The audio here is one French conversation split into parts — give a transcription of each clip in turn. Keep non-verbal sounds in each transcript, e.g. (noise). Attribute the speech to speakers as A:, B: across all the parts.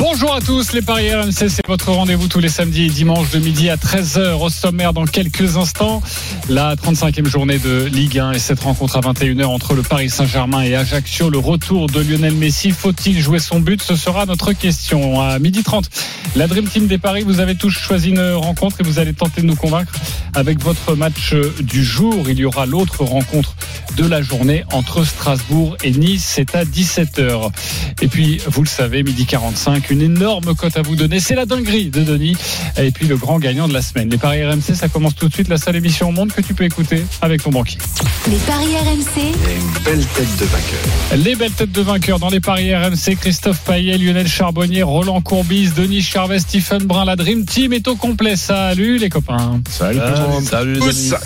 A: Bonjour à tous, les Paris RMC, c'est votre rendez-vous tous les samedis et dimanches de midi à 13h au sommaire dans quelques instants. La 35e journée de Ligue 1 et cette rencontre à 21h entre le Paris Saint-Germain et Ajaccio. Le retour de Lionel Messi, faut-il jouer son but? Ce sera notre question. À midi 30, la Dream Team des Paris, vous avez tous choisi une rencontre et vous allez tenter de nous convaincre avec votre match du jour. Il y aura l'autre rencontre de la journée entre Strasbourg et Nice. C'est à 17h. Et puis, vous le savez, midi 45, une énorme cote à vous donner. C'est la dinguerie de Denis. Et puis le grand gagnant de la semaine. Les paris RMC, ça commence tout de suite. La seule émission au monde que tu peux écouter avec ton banquier.
B: Les paris RMC,
C: une belle tête de vainqueur.
A: Les belles têtes de vainqueurs dans les paris RMC. Christophe Payet, Lionel Charbonnier, Roland Courbis, Denis Charvet, Stephen Brun. La Dream Team est au complet. Salut les copains.
C: Salut tout le monde.
D: Salut.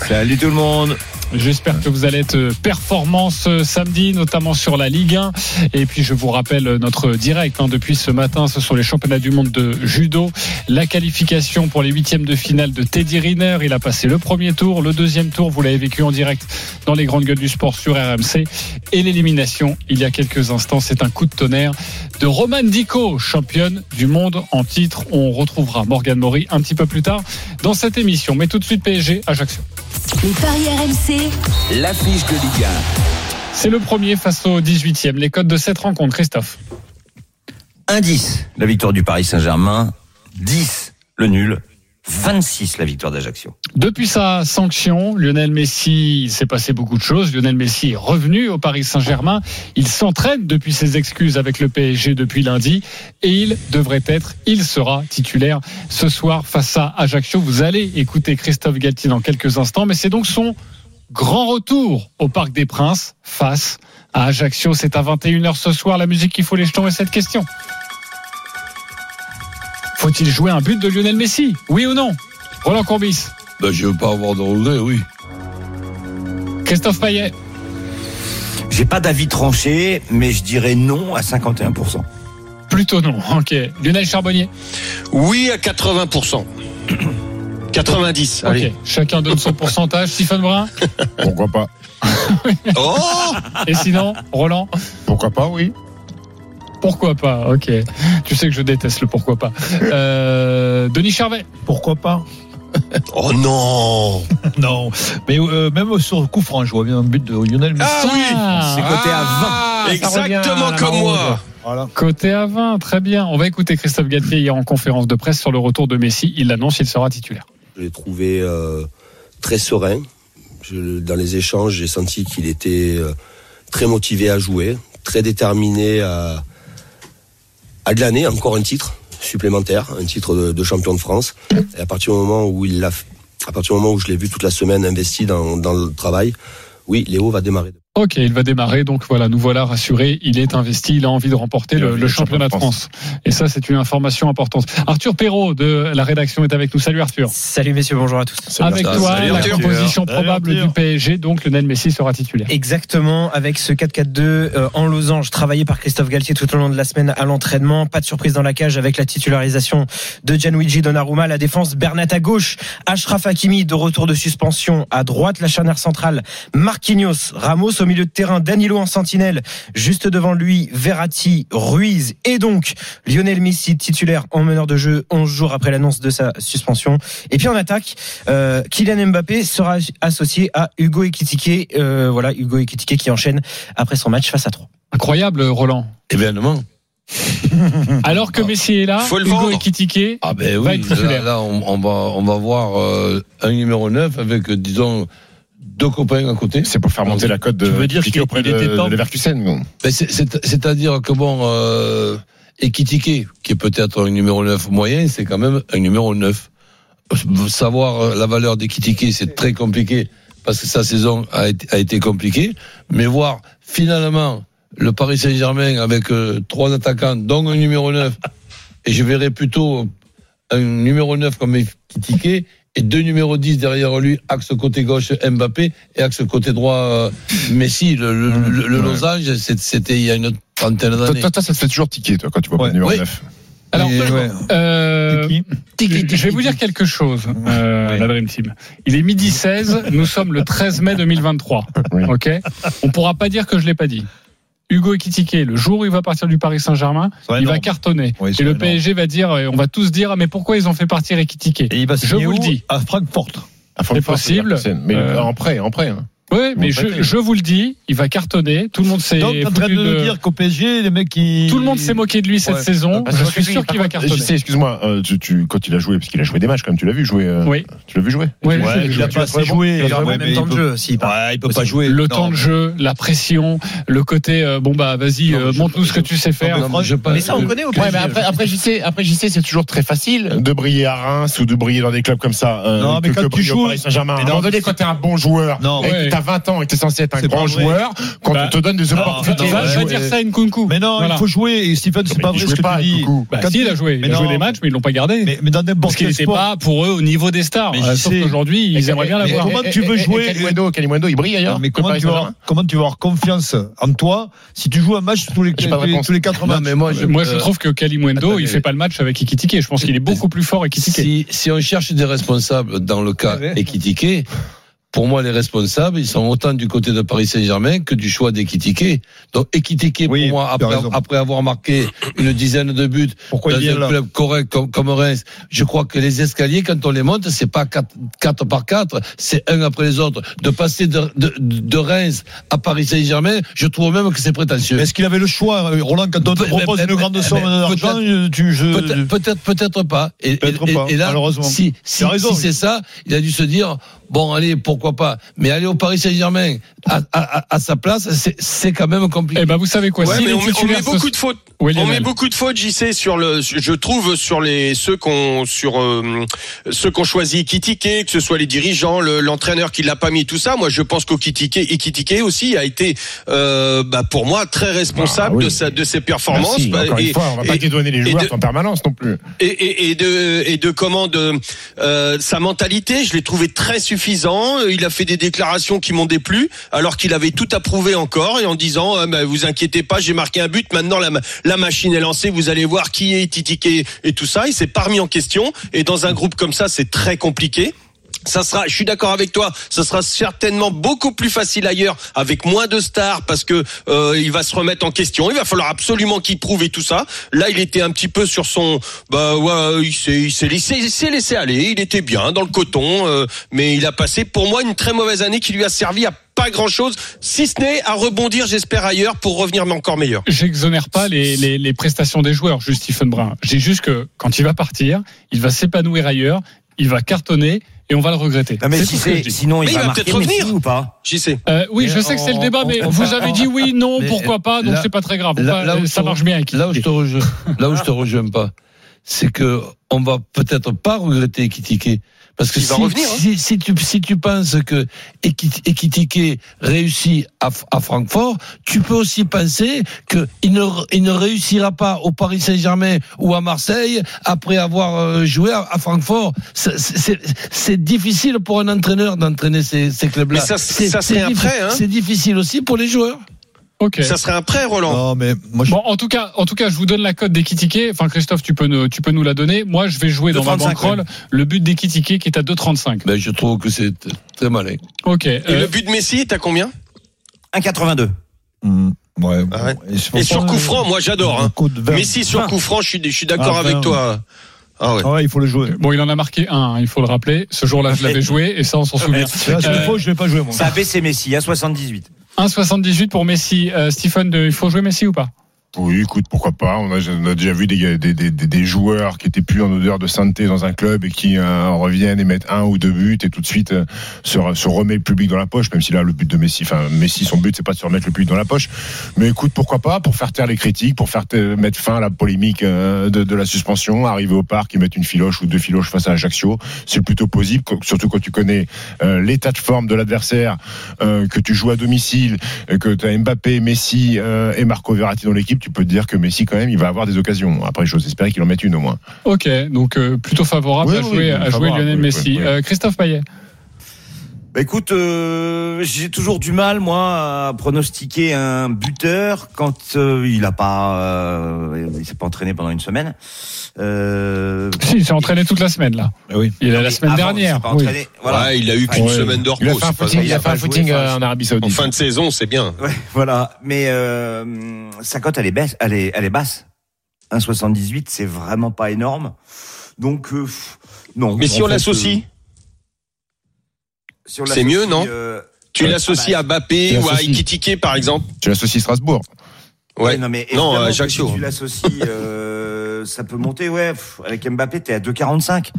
C: Salut tout le monde.
A: J'espère que vous allez être performants ce samedi, notamment sur la Ligue 1. Et puis je vous rappelle notre direct hein, depuis ce matin, ce sont les championnats du monde de judo. La qualification pour les huitièmes de finale de Teddy Riner. Il a passé le premier tour, le deuxième tour, vous l'avez vécu en direct dans les grandes gueules du sport sur RMC. Et l'élimination, il y a quelques instants, c'est un coup de tonnerre de Roman Dico, championne du monde en titre. On retrouvera Morgan Maury un petit peu plus tard dans cette émission. Mais tout de suite PSG, Ajaccio.
B: Les paris RMC,
E: L'affiche de Ligue
A: C'est le premier face au 18e. Les codes de cette rencontre, Christophe.
D: 1-10, la victoire du Paris Saint-Germain. 10, le nul. 26, la victoire d'Ajaccio.
A: Depuis sa sanction, Lionel Messi, il s'est passé beaucoup de choses. Lionel Messi est revenu au Paris Saint-Germain. Il s'entraîne depuis ses excuses avec le PSG depuis lundi et il devrait être, il sera titulaire ce soir face à Ajaccio. Vous allez écouter Christophe Galtier dans quelques instants, mais c'est donc son grand retour au Parc des Princes face à Ajaccio. C'est à 21h ce soir. La musique qu'il faut les jetons et cette question. Faut-il jouer un but de Lionel Messi? Oui ou non? Roland Courbis
C: Ben, je veux pas avoir de regret, oui.
A: Christophe Payet
D: J'ai pas d'avis tranché, mais je dirais non à 51%.
A: Plutôt non. Ok. Lionel Charbonnier
F: Oui à 80%. 90. (clears throat) Allez.
A: Ok. Chacun donne son (laughs) pourcentage. Stephen Brun
C: Pourquoi pas?
F: Oh
A: Et sinon, Roland?
C: Pourquoi pas, oui.
A: Pourquoi pas Ok. Tu sais que je déteste le pourquoi pas. Euh, Denis Charvet
G: Pourquoi pas (laughs)
F: Oh non (laughs)
G: Non. Mais euh, même sur coup franc, je vois bien un but de Lionel Messi.
F: Ah oui
A: Ah,
D: C'est coté à 20.
F: Ah,
G: ça revient
F: Exactement
G: à la
F: comme moi.
G: Voilà.
A: Côté à 20, très bien. On va écouter Christophe Galtier hier en conférence de presse sur le retour de Messi. Il l'annonce, il sera titulaire.
H: Je l'ai trouvé euh, très serein. Je- dans les échanges, j'ai senti qu'il était euh, très motivé à jouer, très déterminé à, à glaner encore un titre supplémentaire, un titre de, de champion de France. Et à partir du moment où il l'a, à partir du moment où je l'ai vu toute la semaine investi dans, dans le travail, oui, Léo va démarrer.
A: Ok, il va démarrer. Donc voilà, nous voilà rassurés. Il est investi. Il a envie de remporter le, le championnat de France. Et ça, c'est une information importante. Arthur Perrault de la rédaction est avec nous. Salut Arthur.
I: Salut messieurs, bonjour à tous.
A: Avec toi,
F: Salut,
A: la
F: Arthur.
A: composition
G: Salut,
A: probable
G: Arthur.
A: du PSG. Donc Lionel Messi sera titulaire.
I: Exactement, avec ce 4-4-2 euh, en losange travaillé par Christophe Galtier tout au long de la semaine à l'entraînement. Pas de surprise dans la cage avec la titularisation de Gianluigi Donnarumma. La défense Bernat à gauche, Ashraf Hakimi de retour de suspension à droite. La charnière centrale Marquinhos, Ramos au milieu de terrain, Danilo en sentinelle. Juste devant lui, Verratti, Ruiz et donc Lionel Messi titulaire en meneur de jeu 11 jours après l'annonce de sa suspension. Et puis en attaque, euh, Kylian Mbappé sera associé à Hugo Ekitike. Euh, voilà, Hugo Ekitike qui enchaîne après son match face à 3.
A: Incroyable, Roland.
C: Événement. (laughs)
A: Alors que Messi est là,
F: Faut le
A: Hugo. Ekitike.
C: Ah ben
A: Va
C: oui,
A: être titulaire.
C: là, là, on, on va, on va voir euh, un numéro 9 avec, disons, deux copains à côté.
J: C'est pour faire monter la cote de
G: Tu veux dire qu'il-
J: auprès de, de.
C: Ben, c'est- c'est- C'est-à-dire que bon, euh, Ekitike, qui est peut-être un numéro 9 moyen, c'est quand même un numéro 9. Savoir euh, la valeur d'Ekitike, c'est très compliqué parce que sa saison a été, a été compliquée. Mais voir finalement le Paris Saint-Germain avec euh, trois attaquants, dont un numéro 9, et je verrais plutôt un numéro 9 comme Ekitike et deux numéros 10 derrière lui, axe côté gauche Mbappé et axe côté droit euh, Messi. Le, le, le- le losange, c'était il y a une trentaine d'années.
J: toi, toi, ça te fait toujours tiquer, toi, quand tu vois pas
G: Ouais.
J: le numéro
G: Oui.
J: 9.
A: Alors,
G: ouais.
A: euh,
G: C'est qui
A: je vais vous dire quelque chose, euh, la Dream Team. Il est midi 16, nous sommes le 13 mai 2023.
J: Oui.
A: Ok? On pourra pas dire que je l'ai pas dit. Hugo Ekitike, le jour où il va partir du Paris Saint-Germain, il va cartonner.
G: Oui,
A: et le
G: énorme.
A: PSG va dire, euh, on va tous dire, ah, mais pourquoi ils ont fait partir Ekitike?
G: Et il va
A: Je vous le dis.
G: À Francfort.
J: À Francfort,
A: C'est possible.
J: Mais
A: Euh,
J: en prêt, en prêt. hein.
A: Oui, mais je,
J: prêté.
A: je vous le dis, il va cartonner. Tout le monde s'est
G: Donc, t'es en train
A: foutu
G: de dire qu'au PSG, les mecs qui.
A: Tout le monde s'est moqué de lui cette
G: Ouais.
A: saison.
J: Parce
A: Je suis sûr qu'il va cartonner.
J: Excuse-moi, euh, tu, tu- quand il a joué, parce qu'il a joué des matchs même, tu l'as vu jouer. euh,
A: Oui.
J: Tu l'as vu jouer
A: Oui,
G: Ouais, il a pas assez joué.
I: Il
G: Ouais,
I: le même temps
G: il
I: de
G: peut-
I: jeu
G: il peut pas jouer.
A: le temps de jeu, la pression, le côté euh, bon bah vas-y, euh, montre-nous ce que tu sais faire.
G: Non, mais
C: je pense-
I: Mais ça, on connaît au
J: Ouais,
I: PSG.
J: mais après, après, j'y sais, après, j'y sais, c'est toujours très facile de briller à Reims ou de briller dans des clubs comme ça. euh,
G: Non, mais quand tu joues-
J: Paris Saint-Germain. À
G: Mais
J: quand t'es un bon joueur,
G: Non.
J: et
A: Ouais.
J: que t'as 20 ans et que t'es censé être un grand joueur, quand
A: Bah,
J: on te donne des opportunités.
A: va
G: ouais.
A: dire ça à Nkunku.
G: Mais non, il faut jouer. Et Stephen, c'est pas vrai ce que
J: pas,
G: tu dis.
A: Bah
G: Quand
A: si,
G: tu-
A: il a joué, il a joué des matchs, mais ils l'ont pas gardé.
G: Mais, dans n'importe
A: parce qu'il
G: quel
A: n'était
G: sport.
A: pas pour eux au niveau des stars. Sauf qu'aujourd'hui, ils aimeraient bien
G: mais-
A: l'avoir.
G: comment tu veux
J: Et- et-
G: jouer
J: et Kalimundo, il brille ailleurs.
G: Non, mais comment tu, vas avoir, tu confiance en toi si tu joues un match tous les,
J: J'ai pas de
G: tous les,
J: réponse.
G: tous les 4
C: Non,
G: matchs
C: moi, je, euh,
A: trouve que Kalimundo, il fait pas le match avec Ekitike. Je pense qu'il est beaucoup plus fort Ekitike.
C: si, si on cherche des responsables dans le cas. Ekitike, pour moi, les responsables, ils sont autant du côté de Paris Saint-Germain que du choix d'Ekitike. Donc, Ekitike,
G: Oui,
C: pour moi, après, avoir marqué une dizaine de buts
G: Pourquoi
C: dans un club correct comme, comme Reims, je crois que les escaliers, quand on les monte, c'est pas 4, par 4, c'est un après les autres. De passer de, de, de Reims à Paris Saint-Germain, je trouve même que c'est prétentieux.
G: Mais Est-ce qu'il avait le choix, euh, Roland, quand on te propose une grande
C: pe-
G: somme d'argent, tu, je,
C: Peut-être, peut-être, peut-être pas. Et,
G: Peut-être
C: et-
G: pas,
C: et là,
G: malheureusement.
C: si, si, si c'est ça, il a dû se dire, bon, allez, pourquoi pas. Mais aller au Paris Saint-Germain à, à, à- à sa place, c'est, quand même compliqué.
A: Eh ben, vous savez quoi
F: Ouais, on, met- on beaucoup de fautes.
A: Oui,
F: on met beaucoup de fautes, JC, sur le, je trouve, sur les, ceux qu'on, sur, euh, ceux qu'on choisi Kitike, que ce soit les dirigeants, le- l'entraîneur qui l'a pas mis, tout ça. Moi, je pense qu'Okitike, Ekitike aussi a été, euh, bah, pour moi, très responsable
J: Ah, oui.
F: de sa, de ses performances.
J: Merci.
F: Bah,
J: Encore
F: et-
J: une fois, on va pas
F: et-
J: dédouaner les joueurs
F: de-
J: en permanence non plus.
F: et, et, et de et de comment de euh, sa mentalité, je l'ai trouvé très suffisant. Il a fait des déclarations qui m'ont déplu, alors qu'il avait tout approuvé encore et en disant ah, bah, vous inquiétez pas, j'ai marqué un but. Maintenant la la machine est lancée, vous allez voir qui est titiqué et tout ça. Il s'est pas remis en question. Et dans un groupe comme ça, c'est très compliqué. Ça sera, je suis d'accord avec toi, ça sera certainement beaucoup plus facile ailleurs avec moins de stars parce que euh, il va se remettre en question. Il va falloir absolument qu'il prouve et tout ça. Là, il était un petit peu sur son, bah ouais, il s'est, laissé, aller. Il était bien dans le coton, euh, mais il a passé pour moi une très mauvaise année qui lui a servi à pas grand chose, si ce n'est à rebondir, j'espère ailleurs pour revenir encore meilleur.
A: J'exonère pas les prestations des joueurs, juste Stephen Brun. J'ai juste que quand il va partir, il va s'épanouir ailleurs, il va cartonner et on va le regretter.
D: Non, mais si
A: ce
D: sinon, il
F: Mais il
D: va
F: peut-être
D: Messi
F: revenir.
D: ou pas
F: J'y sais.
A: Euh, oui,
C: Mais
A: je sais que c'est le débat,
C: on-
A: mais
C: on-
A: vous avez dit oui, non, pourquoi pas, donc
C: là-
A: c'est pas très grave.
C: là-
A: Pas-
C: là où
A: ça
C: je-
A: marche bien. avec
C: Là où je te rejoins, là où je te rejoins pas, c'est que on va peut-être pas regretter Ekitike. Parce que
F: va revenir, hein.
C: si, si tu, si tu penses que Eki- Ekitike réussit à, à Francfort, tu peux aussi penser qu'il ne, il ne réussira pas au Paris Saint-Germain ou à Marseille après avoir euh, joué à, à Francfort. C'est- difficile pour un entraîneur d'entraîner ces, ces clubs-là.
F: Mais ça-
C: C'est-
F: ça
C: c'est
F: serait hein.
C: C'est difficile aussi pour les joueurs.
A: Ok.
F: Ça serait un prêt, Roland.
G: Non, mais moi, je,
A: Bon, en tout cas, en tout cas, je vous donne la cote d'Ekitike. Enfin, Christophe, tu peux nous, tu peux nous la donner. Moi, je vais jouer dans ma
D: 2,35,
A: bankroll le but d'Ekitike qui est à 2,35.
C: Ben, je trouve que c'est très malin.
A: Ok.
F: Et
A: euh,
F: le but de Messi est à combien?
D: 1,82.
G: Hmm, ouais.
F: Ah ouais. Et sur coup franc, moi j'adore. Hein. Messi sur
D: vingt.
F: coup franc, je suis, je suis d'accord
G: Ah,
F: avec toi. Ah ouais.
G: Ah ouais, il faut le jouer.
A: Bon, il en a marqué un, hein, il faut le rappeler. Ce jour-là, je l'avais (laughs) joué et ça, on s'en souvient. Euh,
G: je vais pas jouer, moi.
D: Ça a baissé Messi à 78.
A: 1,78 pour Messi. Euh, Stephen, il faut jouer Messi ou pas?
J: Oui, écoute, pourquoi pas. On a, on a déjà vu des, des, des, des joueurs qui étaient plus en odeur de sainteté dans un club et qui euh, reviennent et mettent un ou deux buts et tout de suite euh, se, se remet le public dans la poche, même si là, le but de Messi, enfin, Messi, son but, c'est pas de se remettre le public dans la poche. Mais écoute, pourquoi pas, pour faire taire les critiques, pour faire mettre fin à la polémique euh, de, de la suspension, arriver au parc et mettre une filoche ou deux filoches face à Ajaccio, c'est plutôt possible, surtout quand tu connais l'état de forme de l'adversaire, que tu joues à domicile, que tu as Mbappé, Messi et Marco Verratti dans l'équipe, tu peux te dire que Messi quand même il va avoir des occasions. Après j'ose espérer qu'il en mette une au moins.
A: Ok, donc euh, plutôt favorable
J: Oui,
A: à jouer,
J: oui,
A: à jouer Lionel Messi.
J: oui.
A: Euh, Christophe Payet.
D: Bah écoute, euh, j'ai toujours du mal moi à pronostiquer un buteur quand euh, il a pas, euh, il s'est pas entraîné pendant une semaine. Euh,
A: Si, il s'est entraîné toute la semaine là.
G: oui.
A: Il est la
D: mais
A: semaine
D: avant,
A: dernière.
D: il s'est pas
A: oui.
D: entraîné. Voilà.
F: Ouais, il a eu qu'une
A: Ouais.
F: semaine de repos.
K: Il a fait un footing, il a fait un footing euh, en Arabie
F: En
K: Saoudite.
F: fin de saison, c'est bien.
D: Ouais, voilà. Mais euh, sa cote, elle est baisse, elle est, elle est basse. 1,78, c'est vraiment pas énorme. Donc euh, non.
F: Mais si
D: En
F: on l'associe, c'est mieux, non
D: euh,
F: tu l'associes
D: ah
F: à
D: bah,
F: Bappé ou à. Ekitike par exemple
J: Tu l'associes Strasbourg.
F: Ouais.
D: Ouais, non, mais
F: Non.
D: Si tu l'associes, euh, ça peut monter, ouais. pff, avec Mbappé, t'es à 2,45.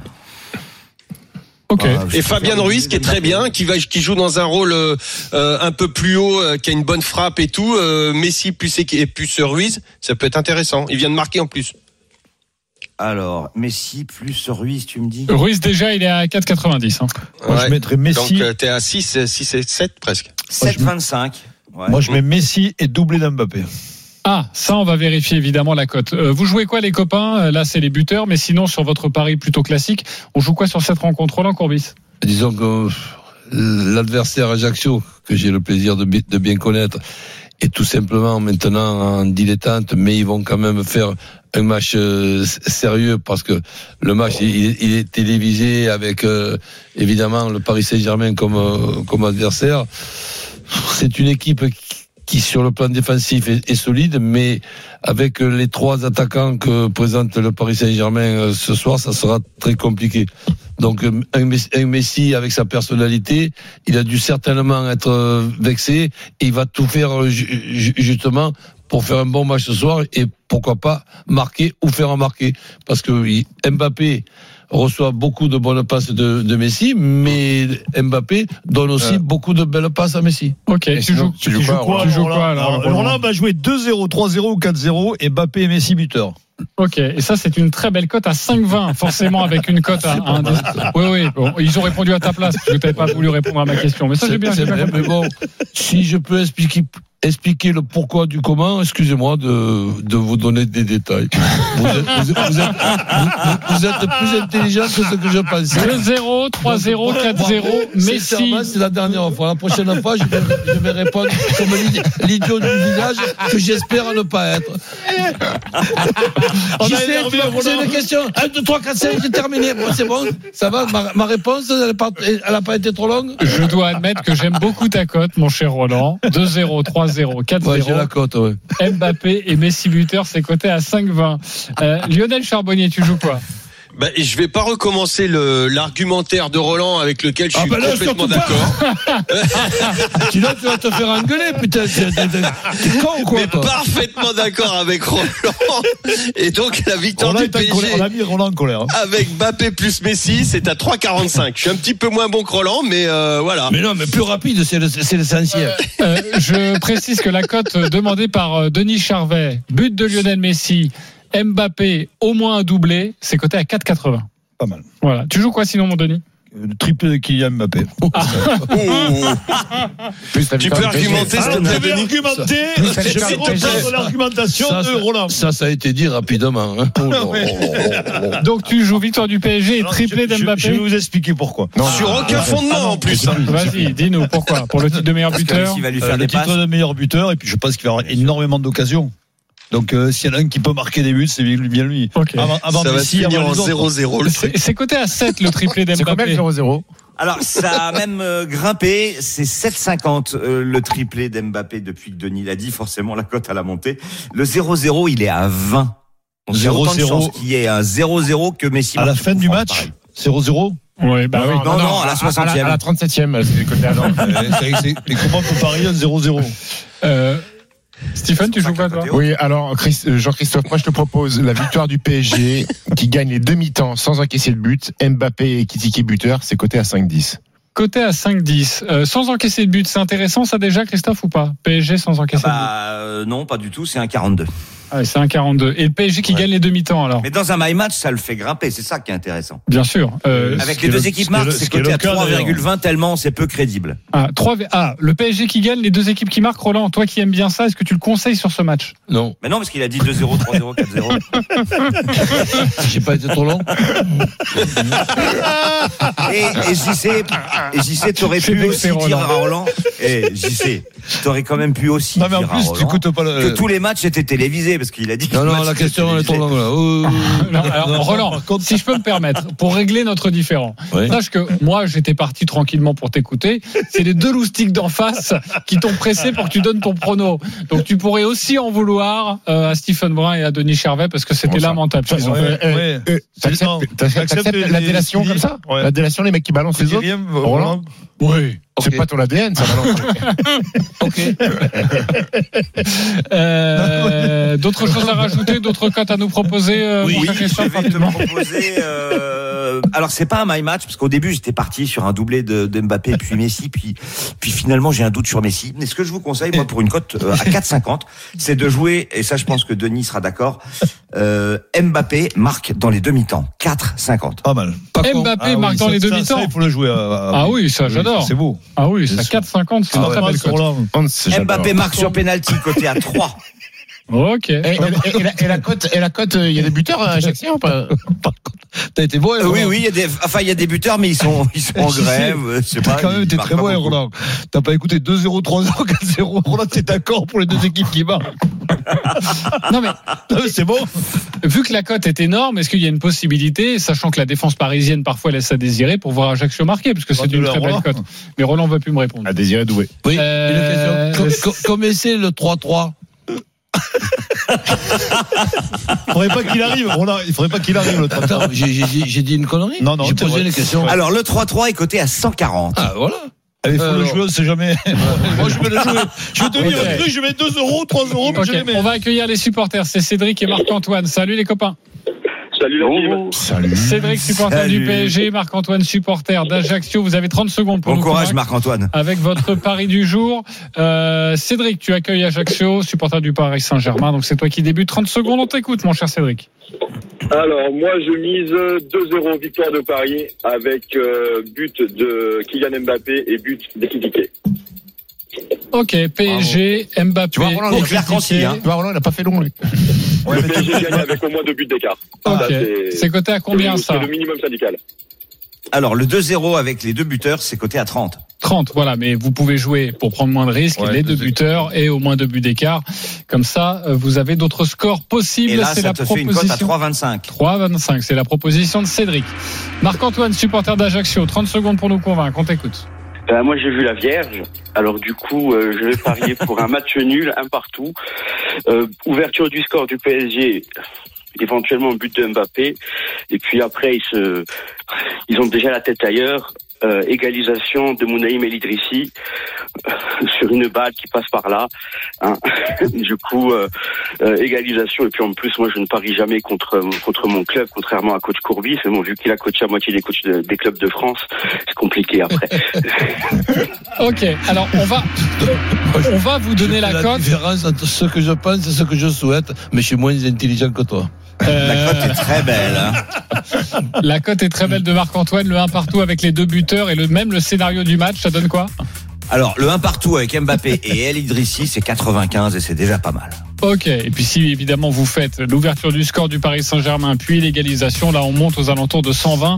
A: Ok.
D: Ah,
F: Et Fabien Ruiz qui est très bien, qui va, qui joue dans un rôle euh, euh, un peu plus haut, euh, qui a une bonne frappe et tout. euh, Messi plus et plus Ruiz, ça peut être intéressant. Il vient de marquer en plus.
D: Alors, Messi plus Ruiz, tu me dis
A: Ruiz déjà, il est à 4,90. hein.
G: Moi,
F: Ouais.
G: je mettrais Messi.
F: Donc euh, t'es à 6, 6 et 7 presque.
D: 7,25. Ouais.
G: Moi, je mets Messi et doublé d'Mbappé.
A: Ah, ça, on va vérifier évidemment la cote. Euh, vous jouez quoi, les copains? Euh, Là, c'est les buteurs, mais sinon, sur votre pari plutôt classique, on joue quoi sur cette rencontre Roland Courbis?
C: Disons que euh, l'adversaire Ajaccio, que j'ai le plaisir de, bi- de bien connaître, est tout simplement maintenant en dilettante, mais ils vont quand même faire un match euh, sérieux parce que le match il, est- télévisé avec euh, évidemment le Paris Saint-Germain comme euh, comme adversaire. C'est une équipe qui, sur le plan défensif est, est solide, mais avec les trois attaquants que présente le Paris Saint-Germain ce soir, ça sera très compliqué. Donc un Messi, avec sa personnalité, il a dû certainement être vexé et il va tout faire ju- ju- justement pour faire un bon match ce soir et pourquoi pas marquer ou faire en marquer parce que Mbappé reçoit beaucoup de bonnes passes de, de Messi, mais Mbappé donne aussi
G: Euh.
C: beaucoup de belles passes à Messi.
A: Ok, tu joues,
G: Tu joues quoi,
A: tu joues quoi, alors,
G: Alors,
A: Roland
G: va jouer 2-0, 3-0 ou 4-0 et Mbappé et Messi buteur.
A: Ok, et ça c'est une très belle cote à 5,20, forcément avec une cote à (laughs) 1. Oui, oui, bon, ils ont répondu à ta place, parce que tu n'avais pas voulu répondre à ma question. Mais ça j'ai bien,
C: mais bon, si je peux expliquer, expliquer le pourquoi du comment, excusez-moi de, de vous donner des détails. Vous êtes, vous êtes- vous êtes- vous- êtes plus intelligent que ce que je pensais.
A: 2-0, 3-0, 4-0, Messi.
C: C'est la dernière fois. La prochaine fois, je vais, je vais répondre comme l'idi- l'idiot du village que j'espère ne pas être.
G: On
C: sais, tu m'as posé une question. 1, 2, 3, 4, 5, j'ai terminé. Bon, c'est bon. Ça va, ma, ma réponse, elle n'a pas, pas été trop longue?
A: Je dois admettre que j'aime beaucoup ta cote, mon cher Roland. 2-0, 3-0, 4-0.
C: Ouais, j'ai la cote, ouais.
A: Mbappé et Messi buteur, c'est coté à 5,20. Euh, Lionel Charbonnier, tu joues quoi?
F: Bah, je vais pas recommencer le l'argumentaire de Roland avec lequel je
C: Ah
F: suis
C: là,
F: complètement
C: surtout pas.
F: d'accord. (laughs)
C: Sinon, tu vas te faire engueuler, putain. (laughs) T'es con ou quoi,
F: Mais
C: toi
F: parfaitement d'accord avec Roland. Et donc la victoire
G: Roland
F: du
G: colère.
F: PSG
G: On a mis Roland en colère. hein.
F: avec Mbappé plus Messi, c'est à 3,45. Je suis un petit peu moins bon que Roland, mais euh, voilà.
C: Mais non, mais plus rapide, c'est le- c'est l'essentiel.
A: Euh, Je précise que la cote demandée par euh, Denis Charvet, but de Lionel Messi, Mbappé au moins un doublé, c'est coté à 4,80.
G: Pas mal.
A: Voilà. Tu joues quoi sinon, mon Denis?
G: Le triplé de Kylian Mbappé. (laughs)
F: Ouh.
K: Plus la
F: Tu peux argumenter, s'il te plaît,
G: je vais
F: Denis
G: argumenter.
K: Ça,
G: Je
K: c'est
G: vais
K: pas-
G: reprendre l'argumentation
C: Ça,
G: de
C: ça-
G: Roland.
C: Ça, ça a été dit rapidement. hein. (laughs) Oh oh oh.
A: Donc tu joues victoire du PSG et triplé
G: je- je- Je vais
A: d'Mbappé
G: vous expliquer pourquoi.
F: Sur aucun fondement en plus.
A: Vas-y, dis-nous pourquoi Pour le titre de meilleur buteur
D: va lui
G: Euh, le titre
D: passes.
G: de meilleur buteur et puis je pense qu'il va avoir énormément d'occasions. Donc euh, s'il y en a un qui peut marquer des buts, c'est bien lui. bien lui.
A: Ok.
G: Avant, avant
F: Ça va finir
G: avant
F: en
G: les autres.
F: 0-0 le truc.
A: C'est c'est coté à 7 le triplé (laughs)
K: C'est
A: d'Mbappé
K: 0-0
D: Alors, ça a même euh, grimpé. C'est 7,50 euh, le triplé d'Mbappé depuis que Denis l'a dit. Forcément, la cote à la montée. Le 0-0, il est à 20. Donc, il y a autant de
G: 0-0.
D: chances qu'il y ait un 0-0 que Messi.
G: À la fin du match,
D: pareil.
G: 0-0.
A: Oui, bah oui.
D: Non, non, à la 60e.
K: À la 37e, c'est coté à Nantes. (laughs)
G: Euh, c'est- c'est- Mais comment on peut parier un 0-0
A: Euh, Stephen, tu joues quoi toi
K: Oui, alors Chris- euh, Jean-Christophe, moi je te propose la victoire du PSG (laughs) qui gagne les demi-temps sans encaisser de but. Mbappé et Kitiki buteur, c'est coté à 5-10.
A: Côté à 5-10. Euh, sans encaisser de but, c'est intéressant ça déjà, Christophe, ou pas? PSG sans encaisser de but?
D: Bah, euh, non, pas du tout. C'est un 42.
A: Ah, c'est 1,42. Et le PSG qui
D: Ouais.
A: gagne les demi-temps alors
D: Mais dans un my match, ça le fait grimper. C'est ça qui est intéressant.
A: Bien sûr. Euh,
D: Avec les deux
G: le-
D: équipes
G: le-
D: c'est coté à
G: cas, d'ailleurs.
D: 3,20 tellement c'est peu crédible.
A: ah, 3, ah, le PSG qui gagne, les deux équipes qui marquent. Roland, toi qui aimes bien ça, est-ce que tu le conseilles sur ce match?
C: Non,
D: Mais non, parce qu'il a dit 2-0, 3-0, 4-0.
C: j'ai pas été trop long.
D: Et, et JC, et JC, t'aurais pu aussi dire
A: Roland.
D: à Roland, et JC, t'aurais quand même pu aussi
G: Non, mais en
D: dire
G: plus, tu
D: Roland
G: écoutes pas
D: que
G: le.
D: tous les matchs étaient télévisés, parce qu'il a dit que
C: Non, (laughs) non, la question elle est trop
D: télévisé.
C: longue là. Oh,
A: Non, alors,
G: Non,
A: Roland,
G: contre-
A: si je peux me permettre, pour régler notre différend,
C: Oui.
A: sache que moi, j'étais parti tranquillement pour t'écouter. C'est les deux loustiques d'en face qui t'ont pressé pour que tu donnes ton prono. Donc, tu pourrais aussi en vouloir euh, à Stephen Brun et à Denis Charvet parce que c'était
J: Bon,
A: lamentable. qu'ils ont fait.
G: Ouais, ouais.
J: Euh, T'acceptes t'acceptes la délation
G: les-
J: comme ça
G: Ouais.
J: La délation, les mecs qui balancent
G: Tu
J: les autres Roland
G: Roland
J: C'est pas ton ADN, ça. (laughs)
C: Ok. (laughs)
A: Euh, d'autres (laughs) choses à rajouter, d'autres cotes à nous proposer euh,
D: Oui, je vais te proposer. euh, alors c'est pas un my match parce qu'au début j'étais parti sur un doublé de, de Mbappé puis Messi puis puis finalement j'ai un doute sur Messi. Mais ce que je vous conseille moi pour une cote euh, à 4,50, c'est de jouer et ça je pense que Denis sera d'accord. Euh, Mbappé marque dans les demi-temps 4,50.
G: Pas mal.
C: Pas.
A: Mbappé
G: Ah
A: marque
G: oui,
A: dans
G: ça-
A: les demi-temps.
G: ça, Il faut le jouer. à- à-
A: Ah oui, ça, j'adore.
G: C'est beau.
A: Ah oui, c'est à
G: sûr.
A: 4,50, c'est
G: Ah,
A: très
G: ouais.
D: Mbappé marque sur penalty côté à 3. (laughs)
A: Ok.
J: Et, et- et- et la, et la cote, et la cote, il y a des buteurs à Ajaccio ou pas? (laughs)
C: T'as été beau, hein,
D: Euh, oui
C: Roland
D: oui, il y a des enfin il y a des buteurs mais ils sont ils sont en (laughs) grève, euh, je sais
G: T'as
D: pas.
G: quand même
D: marquent
G: très
D: beaucoup.
G: Roland. T'as pas écouté 2-0, 3-0, 4-0. Roland, t'es d'accord pour les deux équipes qui marquent. (laughs)
A: Non mais
G: Non, mais C'est bon.
A: vu que la cote est énorme, est-ce qu'il y a une possibilité, sachant que la défense parisienne parfois laisse à désirer pour voir Ajaccio marquer, parce que c'est
G: de
A: une très belle
G: Roland.
A: cote. Mais Roland ne veut plus me répondre.
J: À Désiré Doué.
C: Oui,
A: Euh,
C: une question. Co- co- Combien c'est le 3-3
G: Il faudrait pas qu'il arrive, Roland. Il faudrait pas qu'il arrive, le 30
C: Attends, j'ai j'ai dit une connerie
G: Non, non,
C: J'ai posé une question.
D: Alors le 3-3 est coté à 140.
C: Ah, voilà.
G: Il faut le
C: Alors.
G: jouer, on sait jamais. (laughs) Moi, je vais le jouer. Je vais te dire
A: Ok.
G: un truc, je mets 2 euros, 3 euros, mais
A: Ok,
G: je les mets.
A: on va accueillir les supporters. C'est Cédric et Marc-Antoine. Salut les copains.
L: Salut la team.
J: Salut.
A: Cédric, supporter
D: Salut.
A: du PSG, Marc-Antoine, supporter d'Ajaccio. Vous avez 30 secondes pour
D: Bon
A: nous
D: courage Marc-Antoine.
A: avec votre (laughs) pari du jour. Euh, Cédric, tu accueilles Ajaccio, supporter du Paris Saint-Germain. Donc c'est toi qui débute. 30 secondes, on t'écoute, mon cher Cédric.
L: Alors, moi, je mise 2-0 victoire de Paris avec euh, but de Kylian Mbappé et but d'Ekitike.
A: Ok, PSG, Mbappé.
J: Tu vois, Roland, il est
D: hein.
J: Tu vois, Roland, il a pas fait long, lui.
L: Le PSG gagne avec au moins deux buts d'écart.
A: Ok.
L: Ça, c'est-
A: C'est coté à combien
L: c'est
A: ça
L: le minimum syndical.
D: Alors le 2-0 avec les deux buteurs, c'est coté à 30.
A: 30, voilà, mais vous pouvez jouer pour prendre moins de risques,
G: Ouais,
A: les deux buteurs et au moins deux buts d'écart. Comme ça, euh, vous avez d'autres scores possibles.
D: Et là,
A: C'est
D: ça
A: la
D: te fait une cote à
A: proposition.
D: 3,25.
A: 3,25, c'est la proposition de Cédric. Marc-Antoine, supporter d'Ajaccio, 30 secondes pour nous convaincre, on t'écoute.
L: Euh, moi, j'ai vu la Vierge. Alors, du coup, euh, je vais parier pour un match nul, un partout. Euh, ouverture du score du PSG, éventuellement but de Mbappé. Et puis après, ils se, ils ont déjà la tête ailleurs. Euh, égalisation de Mounaïm El Idrissi euh, sur une balle qui passe par là. hein. (laughs) du coup, euh, euh, égalisation. Et puis en plus, moi, je ne parie jamais contre contre mon club, contrairement à coach Courbis. Mais bon, vu qu'il a coaché à moitié des coachs de- des clubs de France, c'est compliqué après. (laughs)
A: Ok, alors on va, (laughs) on va vous donner
C: Je fais
A: la cote.
C: différence entre ce que je pense et ce que je souhaite, mais je suis moins intelligent que toi.
A: Euh,
D: La cote est très belle. hein. (laughs)
A: la cote est très belle de Marc-Antoine, le 1 partout avec les deux buteurs et le même le scénario du match, ça donne quoi?
D: Alors le 1 partout avec Mbappé et (laughs) El Idrissi, c'est 95 et c'est déjà pas mal.
A: Ok, et puis si évidemment vous faites l'ouverture du score du Paris Saint-Germain puis l'égalisation, là on monte aux alentours de 120.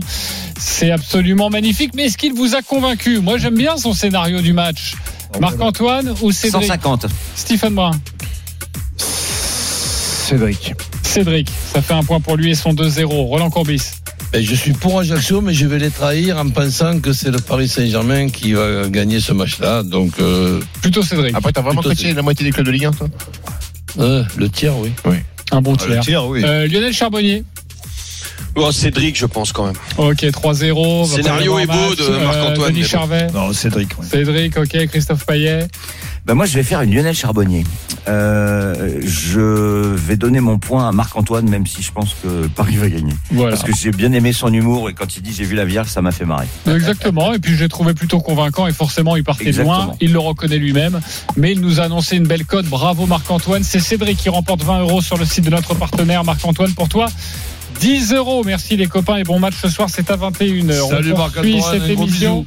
A: C'est absolument magnifique, mais est-ce qu'il vous a convaincu? Moi j'aime bien son scénario du match. Marc-Antoine ou Cédric?
D: 150.
A: Stephen Brun
J: Cédric.
A: Cédric, ça fait un point pour lui et son 2-0. Roland Courbis.
C: Ben, je suis pour Ajaccio, mais je vais les trahir en pensant que c'est le Paris Saint-Germain qui va gagner ce match-là. Donc, euh,
A: Plutôt Cédric.
J: Après, t'as vraiment coaché la moitié des clubs de Ligue 1, toi?
C: Euh, le tiers, oui.
A: Un bon
G: Ah, le
A: tiers.
G: oui.
A: Euh, Lionel Charbonnier.
F: Oh, Cédric, je pense quand même.
A: Ok, 3-0. Va
F: Scénario est beau de Marc-Antoine,
A: Denis. Charvet.
G: Non, Cédric. ouais.
A: Cédric, ok. Christophe Payet.
D: Bah moi, je vais faire une Lionel Charbonnier. Euh, je vais donner mon point à Marc-Antoine, même si je pense que Paris va gagner.
A: Voilà.
D: Parce que j'ai bien aimé son humour et quand il dit j'ai vu la Vierge, ça m'a fait marrer.
A: Exactement, et puis je l'ai trouvé plutôt convaincant et forcément il partait
D: Exactement.
A: loin, il le reconnaît lui-même, mais il nous a annoncé une belle cote, bravo Marc-Antoine, c'est Cédric qui remporte 20 euros sur le site de notre partenaire Marc-Antoine pour toi. 10 euros, merci les copains et bon match ce soir, c'est à 21h.
C: Salut
A: On poursuit cette émission.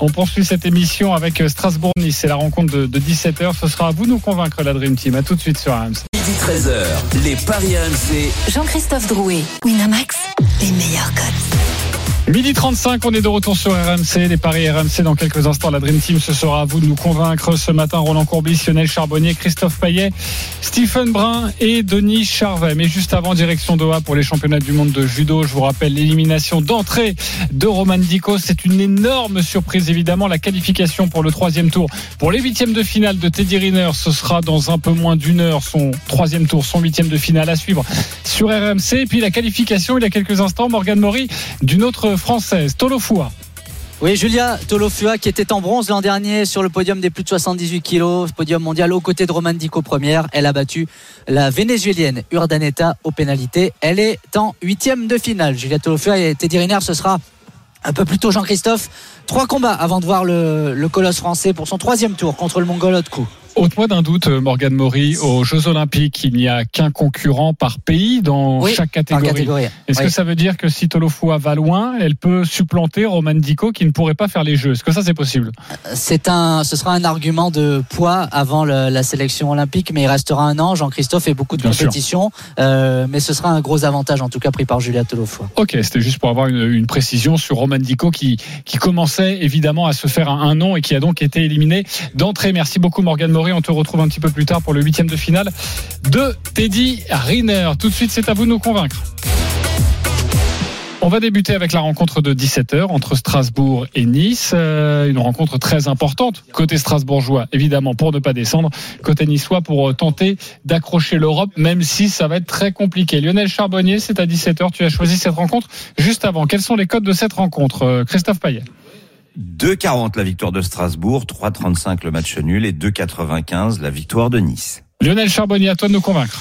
A: On poursuit cette émission avec euh, Strasbourg-Nice, c'est la rencontre de, de 17h, ce sera à vous de nous convaincre la Dream Team, à tout de suite sur.
E: Midi 13h, les Paris RMC.
B: Jean-Christophe Drouet, Winamax, les meilleurs codes.
A: Midi 35, on est de retour sur RMC, les paris RMC dans quelques instants. La Dream Team, ce sera à vous de nous convaincre ce matin. Roland Courbis, Lionel Charbonnier, Christophe Payet, Stephen Brun et Denis Charvet. Mais juste avant, direction Doha pour les championnats du monde de judo. Je vous rappelle l'élimination d'entrée de Roman Dico. C'est une énorme surprise, évidemment. La qualification pour le troisième tour. Pour les huitièmes de finale de Teddy Riner, ce sera dans un peu moins d'une heure son troisième tour, son huitième de finale à suivre sur RMC. Et puis la qualification, il y a quelques instants, Morgan Maury d'une autre française, Tolofua.
M: Oui, Julia Tolofua qui était en bronze l'an dernier sur le podium des plus de 78 kilos, podium mondial aux côtés de Roman Dico première. Elle a battu la vénézuélienne Urdaneta aux pénalités. Elle est en huitième de finale. Julia Tolofua et Teddy Riner, ce sera un peu plus tôt Jean-Christophe. Trois combats avant de voir le, colosse français pour son troisième tour contre le Mongol Otku.
A: Ôte-moi d'un doute, Morgan Maury, aux Jeux Olympiques, il n'y a qu'un concurrent par pays dans
M: Oui,
A: chaque catégorie.
M: catégorie.
A: Est-ce
M: Oui.
A: que ça veut dire que si Tolofua va loin, elle peut supplanter Roman Dico qui ne pourrait pas faire les Jeux? Est-ce que ça c'est possible?
M: C'est un, ce sera un argument de poids avant le- la sélection olympique, mais il restera un an. Jean-Christophe et beaucoup de
A: Bien
M: compétitions, euh, mais ce sera un gros avantage en tout cas pris par Julia Tolofua.
A: Ok, c'était juste pour avoir une, une précision sur Roman Dico qui, qui commençait évidemment à se faire un, un nom et qui a donc été éliminé d'entrée. Merci beaucoup Morgan Maury. On te retrouve un petit peu plus tard pour le huitième de finale de Teddy Riner. Tout de suite, c'est à vous de nous convaincre. On va débuter avec la rencontre de 17h entre Strasbourg et Nice. Euh, une rencontre très importante côté strasbourgeois, évidemment, pour ne pas descendre. Côté niçois, pour euh, tenter d'accrocher l'Europe, même si ça va être très compliqué. Lionel Charbonnier, c'est à 17h. Tu as choisi cette rencontre juste avant. Quels sont les codes de cette rencontre Euh, Christophe Payet?
D: 2,40 la victoire de Strasbourg, 3,35 le match nul et 2,95 la victoire de Nice.
A: Lionel Charbonnier, à de nous convaincre.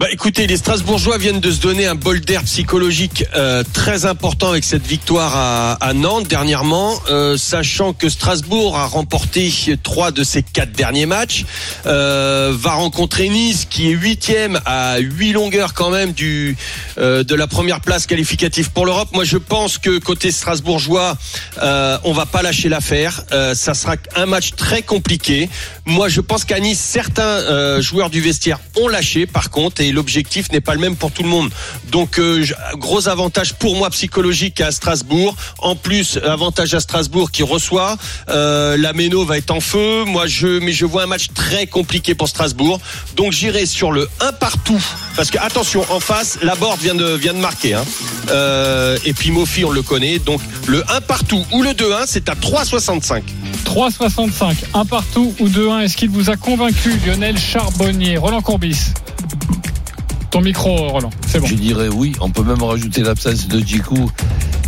F: Bah écoutez, les Strasbourgeois viennent de se donner un bol d'air psychologique euh, très important avec cette victoire à, à Nantes dernièrement, euh, sachant que Strasbourg a remporté trois de ses quatre derniers matchs, euh, va rencontrer Nice qui est huitième à huit longueurs quand même du euh, de la première place qualificative pour l'Europe. Moi, je pense que côté Strasbourgeois, euh, on va pas lâcher l'affaire. Euh, ça sera un match très compliqué. Moi, je pense qu'à Nice, certains joueurs du vestiaire ont lâché, par contre, l'objectif n'est pas le même pour tout le monde. Donc, euh, gros avantage pour moi psychologique à Strasbourg. En plus, avantage à Strasbourg qui reçoit. Euh, la Méno va être en feu. Moi, je, mais je vois un match très compliqué pour Strasbourg. Donc, j'irai sur le 1 partout. Parce que attention, en face, la board vient de vient de marquer. Hein. Euh, et puis Mofi, on le connaît. Donc, le 1 partout ou le 2-1, c'est à 3,65.
A: 3,65, un partout ou 2-1. Est-ce qu'il vous a convaincu, Lionel Charbonnier? Roland Courbis Ton micro, Roland, c'est bon.
C: Je dirais oui. On peut même rajouter l'absence de Djikou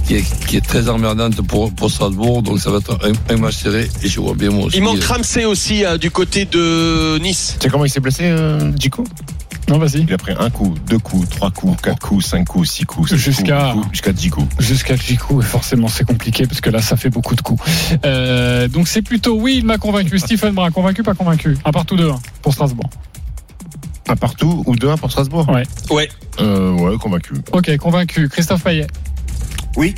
C: qui est, qui est très emmerdante pour, pour Strasbourg. Donc ça va être un, un match serré. Et je vois bien moi aussi.
F: Il manque Ramsey aussi euh, du côté de Nice.
J: Tu sais comment il s'est blessé, euh, Djikou?
A: Non, vas-y.
J: Il a pris un coup, deux coups, trois coups, quatre coups, cinq coups, six coups, sept
A: Jusqu'à-
J: coups, huit coups, jusqu'à dix coups.
A: Jusqu'à Djikou, et forcément c'est compliqué parce que là ça fait beaucoup de coups. Euh, donc c'est plutôt oui, il m'a convaincu. Stephen Brun, convaincu, pas convaincu? Un partout 2-1 pour Strasbourg.
J: Un partout ou deux un pour Strasbourg
A: Ouais.
F: Ouais.
J: Euh, ouais, convaincu.
A: Ok, convaincu. Christophe Payet
D: Oui.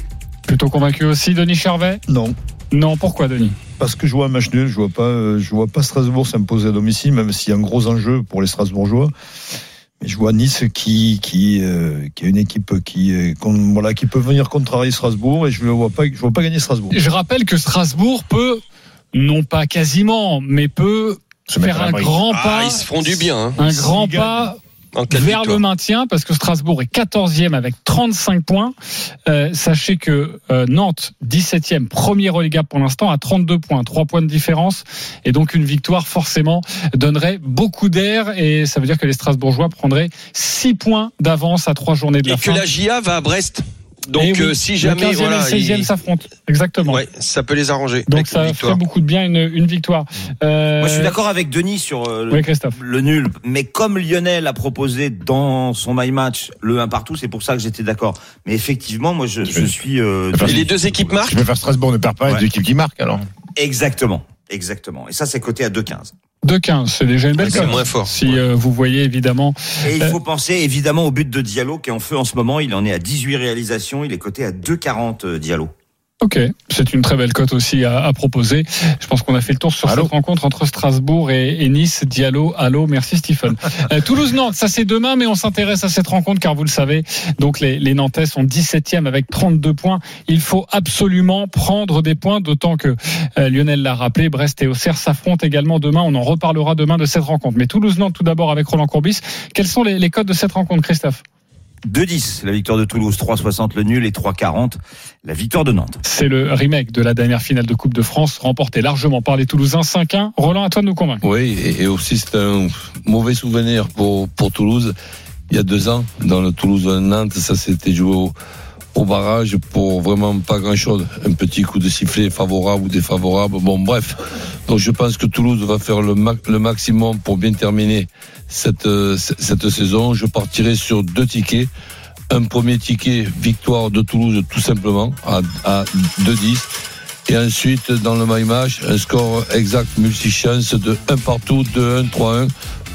A: Plutôt convaincu aussi. Denis Charvet?
G: Non.
A: Non, pourquoi Denis?
G: Parce que je vois un match nul, je vois pas, euh, je vois pas Strasbourg s'imposer à domicile, même s'il y a un gros enjeu pour les Strasbourgeois. Mais je vois Nice qui, qui, euh, qui a une équipe voilà, qui peut venir contrarier Strasbourg et je ne vois pas, je vois pas gagner Strasbourg.
A: Je rappelle que Strasbourg peut, non pas quasiment, mais peut
J: Se mettre
A: faire un grand
F: Ah,
A: pas,
F: ils se feront du bien. hein.
A: un grand pas vers
F: victoire.
A: le maintien parce que Strasbourg est 14e avec 35 points. Euh, sachez que euh, Nantes, 17e, premier relégable pour l'instant, à 32 points, 3 points de différence. Et donc une victoire forcément donnerait beaucoup d'air et ça veut dire que les Strasbourgeois prendraient 6 points d'avance à 3 journées de la
F: Et que
A: fin.
F: la GIA va à Brest? Donc
A: oui,
F: euh, si
A: le
F: jamais
A: 15e
F: voilà,
A: et le 16e
F: il-
A: s'affrontent. Exactement.
F: ouais, ça peut les arranger.
A: Donc ça ferait beaucoup de bien une, une victoire. Euh,
D: Moi, je suis d'accord avec Denis sur euh, le,
A: Oui, Christophe.
D: le nul. Mais comme Lionel a proposé dans son My Match le 1 partout, c'est pour ça que j'étais d'accord. Mais effectivement, moi, je, je suis. euh,
F: Et les deux équipes marquent
J: Je préfère Strasbourg ne perd pas et
D: Ouais.
J: deux équipes qui marquent alors.
D: Exactement. Exactement. Et ça, c'est coté à 2,15.
A: 2-15, c'est déjà une belle
F: C'est
A: cote.
F: moins fort.
A: Si euh, vous voyez évidemment.
D: Et il
A: Euh,
D: faut penser évidemment au but de Diallo qui est en feu en ce moment. Il en est à 18 réalisations. Il est coté à 2,40 euh, Diallo.
A: Ok, c'est une très belle cote aussi à, à proposer. Je pense qu'on a fait le tour sur
J: Allô
A: cette rencontre entre Strasbourg et, et Nice. Diallo, allô, merci Stephen. (laughs) Euh, Toulouse-Nantes, ça c'est demain, mais on s'intéresse à cette rencontre car vous le savez, donc les, les Nantais sont 17e avec 32 points. Il faut absolument prendre des points, d'autant que euh, Lionel l'a rappelé, Brest et Auxerre s'affrontent également demain. On en reparlera demain de cette rencontre. Mais Toulouse-Nantes tout d'abord avec Roland Courbis. Quels sont les, les codes de cette rencontre, Christophe?
D: 2,10 la victoire de Toulouse, 3,60 le nul et 3,40 la victoire de Nantes.
A: C'est le remake de la dernière finale de Coupe de France, remporté largement par les Toulousains 5-1. Roland, à toi de nous convaincre.
C: Oui, et, et aussi c'est un mauvais souvenir pour, pour Toulouse. Il y a deux ans, dans le Toulouse-Nantes, ça s'était joué au, au barrage pour vraiment pas grand-chose. Un petit coup de sifflet favorable ou défavorable. Bon, bref. Donc je pense que Toulouse va faire le, ma- le maximum pour bien terminer cette, euh, cette saison. Je partirai sur deux tickets. Un premier ticket, victoire de Toulouse tout simplement, à, à 2-10. Et ensuite, dans le My Match, un score exact multi-chance de 1 partout, 2-1, 3-1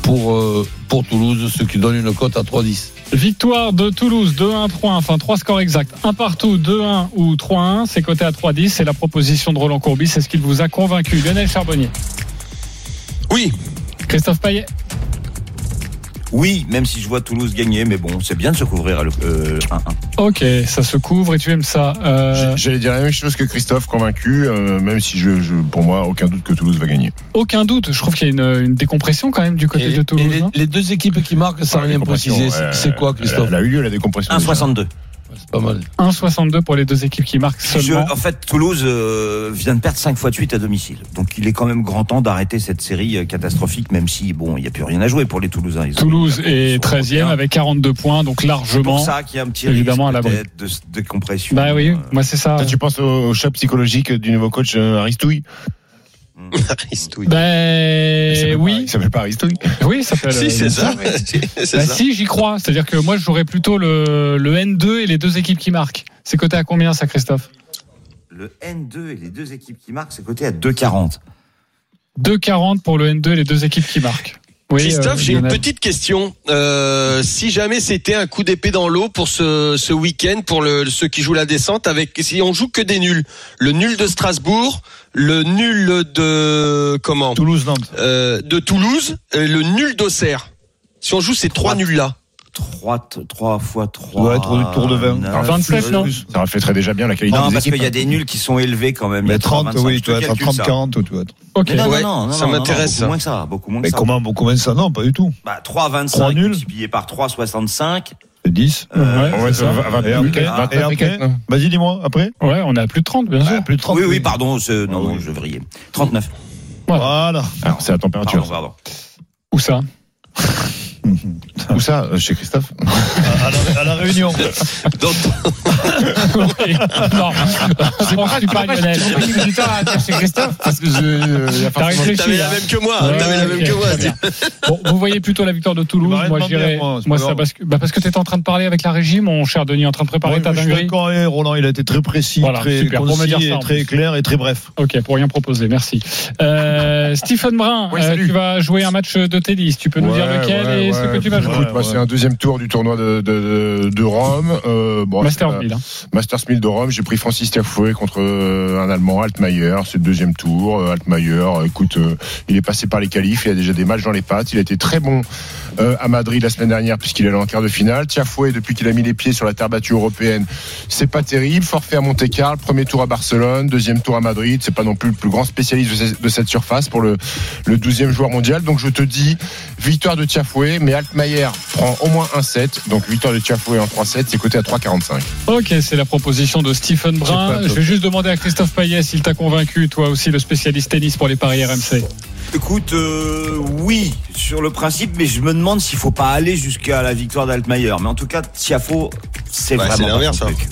C: pour, euh, pour Toulouse, ce qui donne une cote à 3-10.
A: Victoire de Toulouse 2-1, 3-1, enfin trois scores exacts. Un partout, 2-1 ou 3-1, c'est coté à 3-10. C'est la proposition de Roland Courbis. C'est ce qu'il vous a convaincu. Lionel Charbonnier.
F: Oui.
A: Christophe Payet.
D: Oui, même si je vois Toulouse gagner, mais bon, c'est bien de se couvrir à le euh, 1-1.
A: Ok, ça se couvre et tu aimes ça. Euh,
J: J'allais dire la même chose que Christophe, convaincu, euh, même si je, je, pour moi, aucun doute que Toulouse va gagner.
A: aucun doute. Je trouve qu'il y a une, une décompression quand même du côté
C: Et,
A: de Toulouse.
C: et les,
A: hein.
C: les deux équipes qui marquent, sans
J: Ouais,
C: rien
J: ouais,
C: c'est quoi, Christophe?
J: Elle a eu lieu la décompression.
D: 1,62.
C: C'est pas mal.
A: 1,62 pour les deux équipes qui marquent
D: Je-
A: seulement.
D: en fait, Toulouse euh, vient de perdre 5 fois de suite à domicile. Donc il est quand même grand temps d'arrêter cette série euh, catastrophique, même si, bon, il n'y a plus rien à jouer pour les Toulousains. Ils
A: Toulouse est
D: ils sont
A: 13e
D: européens.
A: avec 42 points, donc
D: C'est
A: largement.
D: pour ça qu'il y a un petit
A: évidemment, à
D: risque peut-être de, de compression.
A: Bah oui,
D: Euh,
A: moi c'est ça.
J: Toi, tu penses au, au choc psychologique du nouveau coach euh, Aristouille? (laughs)
F: Aristouille.
J: Il
A: Ben
J: s'appelle pas-
A: oui,
J: Il s'appelle pas Aristouille
A: oui, ça fait.
F: Si, c'est ça. (laughs) (laughs)
A: Bah
F: ça.
A: si, j'y crois. C'est-à-dire que moi, je jouerais plutôt le, le N2 et les deux équipes qui marquent. C'est coté à combien ça, Christophe
D: Le N2 et les deux équipes qui marquent, c'est coté à 2,40.
A: 2,40 pour le N2 et les deux équipes qui marquent. Oui,
F: Christophe,
A: euh,
F: j'ai une petite question. Euh, si jamais c'était un coup d'épée dans l'eau pour ce, ce week-end, pour le, ceux qui jouent la descente, avec si on joue que des nuls, le nul de Strasbourg, le nul de comment?
G: Toulouse-Nantes.
F: euh, de Toulouse, et le nul d'Auxerre. Si on joue ces trois nuls là,
D: 3, 3 fois 3.
G: doit être autour de 20.
D: neuf,
A: 27, non
D: plus.
J: Ça reflèterait déjà bien la qualité
D: Non,
J: des
D: parce qu'il y a des nuls qui sont élevés quand même. Il y
G: Mais
D: a
G: 30,
D: 25,
G: oui, tu dois
D: te
G: être à
D: calcule ça.
G: 30-40, tu
D: non,
F: Ouais,
D: non, non,
F: ça m'intéresse,
D: beaucoup moins que ça, beaucoup moins que
G: Mais
D: ça.
G: comment, comment ça? Non, pas du tout.
D: Bah, 3, 25
G: Trois nuls.
D: multiplié par 3, 65.
G: C'est 10.
D: Euh,
J: Ouais,
A: c'est
J: ça va- va-
G: Et après, après Vas-y, dis-moi, après
A: Ouais, on est à plus de 30, bien sûr.
G: Ah, Plus de 30.
D: oui, oui, pardon, c'est- non, non, je vrillais. 39.
G: Voilà.
J: Alors, c'est la
D: Pardon,
J: température.
D: pardon.
A: Où ça? (laughs)
J: Où ça euh, Chez Christophe (laughs)
G: À la, à la réunion.
F: dans- (laughs)
A: Oui. Non, je pense pas, Lionel.
J: du temps à dire chez Christophe parce que je.
A: T'as réfléchi,
F: t'avais la
A: hein.
F: même que moi,
A: Ouais,
F: t'avais la même que moi.
A: Bon, vous voyez plutôt la victoire de Toulouse. Moi, dirais.
G: moi, c'est
A: ça, parce que, bah, parce que t'étais en train de parler avec la régie, mon cher Denis, en train de préparer
G: Ouais,
A: ta
G: mais je suis
A: dinguerie.
G: d'accord Roland, il a été très précis,
A: Voilà,
G: très
A: super, pour me dire ça,
G: très clair et très bref.
A: Ok, pour rien proposer, merci. Euh, Stephen Brun,
J: Oui,
A: euh, tu vas jouer un match de tennis. Tu peux nous dire lequel et ce que tu vas jouer.
J: Écoute, moi, c'est un deuxième tour du tournoi de, de, de Rome. Euh, bon,
A: Masters
J: c'est pas-
A: 1000. hein.
J: Masters 1000 de Rome. J'ai pris Francis Tiafoe contre euh, un Allemand, Altmaier. C'est le deuxième tour. Euh, Altmaier, euh, écoute, euh, il est passé par les qualifs. Il a déjà des matchs dans les pattes. Il a été très bon euh, à Madrid la semaine dernière puisqu'il est allé en quart de finale. Tiafoe, depuis qu'il a mis les pieds sur la terre battue européenne, c'est pas terrible. Forfait à Monte Carlo, premier tour à Barcelone, deuxième tour à Madrid. C'est pas non plus le plus grand spécialiste de ce- de cette surface pour le, le 12e joueur mondial. Donc je te dis, victoire de Tiafoe, mais Altmaier prend au moins un set. Donc victoire de Tiafoe en 3-7, c'est coté à 3,45.
A: Ok, c'est la proposition de Stephen Brun. Je vais juste demander à Christophe Payet s'il t'a convaincu, toi aussi, le spécialiste tennis pour les paris RMC.
D: Écoute, euh, oui, sur le principe, mais je me demande s'il faut pas aller jusqu'à la victoire d'Altmaier. Mais en tout cas, Tiafo, c'est
F: Ouais, c'est
D: vraiment pas
F: l'inverse,
D: son truc.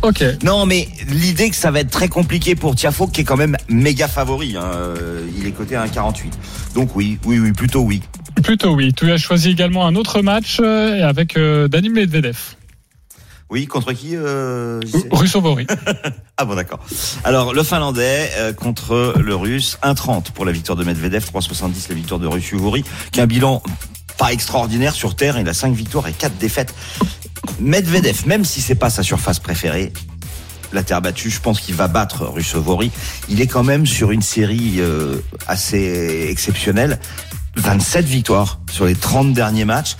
A: Ok.
D: Non, mais l'idée que ça va être très compliqué pour Tiafo, qui est quand même méga favori. hein, euh, Il est coté à 1,48. Donc oui, oui, oui, plutôt oui.
A: Plutôt oui. Tu as choisi également un autre match euh, avec euh, Dani Medvedev.
D: Oui, contre qui euh,
A: Russovori. (laughs)
D: Ah bon, d'accord. Alors, le Finlandais euh, contre le Russe, 1,30 pour la victoire de Medvedev, 3,70 la victoire de Russuvori, qui a un bilan pas extraordinaire sur terre. Il a 5 victoires et 4 défaites. Medvedev, même si c'est pas sa surface préférée, la terre battue, je pense qu'il va battre Russovori. Il est quand même sur une série euh, assez exceptionnelle. 27 victoires sur les 30 derniers matchs.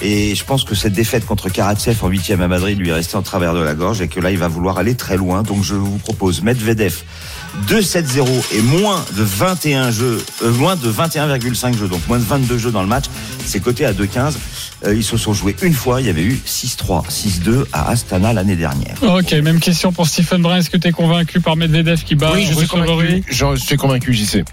D: Et je pense que cette défaite contre Karatsev en huitième à Madrid lui est restée en travers de la gorge et que là, il va vouloir aller très loin. Donc, je vous propose Medvedev 2-7-0 et moins de 21 jeux, euh, moins de 21,5 jeux, donc moins de 22 jeux dans le match. C'est coté à 2-15. Euh, ils se sont joués une fois. Il y avait eu 6-3, 6-2 à Astana l'année dernière.
A: Ok, même question pour Stephen Brun. Est-ce que tu es convaincu par Medvedev qui bat
J: Oui, je suis. Je suis convaincu, j'y sais.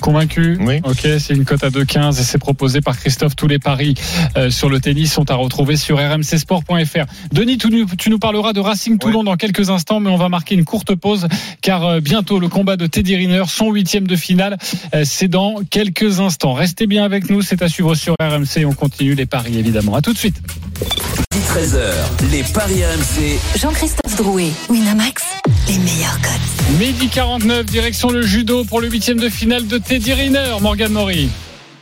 A: Convaincu
J: Oui.
A: Ok, c'est une cote à 2,15 et c'est proposé par Christophe. Tous les paris euh, sur le tennis sont à retrouver sur rmcsport.fr. Denis, tu nous, tu nous parleras de Racing Toulon dans quelques instants, mais on va marquer une courte pause car euh, bientôt le combat de Teddy Riner, son huitième de finale, euh, c'est dans quelques instants. Restez bien avec nous, c'est à suivre sur RMC et on continue les paris évidemment. À tout de suite.
E: 13h, les paris RMC.
B: Jean-Christophe Drouet, Winamax, les meilleurs codes.
A: Midi 49, direction le judo pour le huitième de finale de Teddy Riner, Morgan Mori.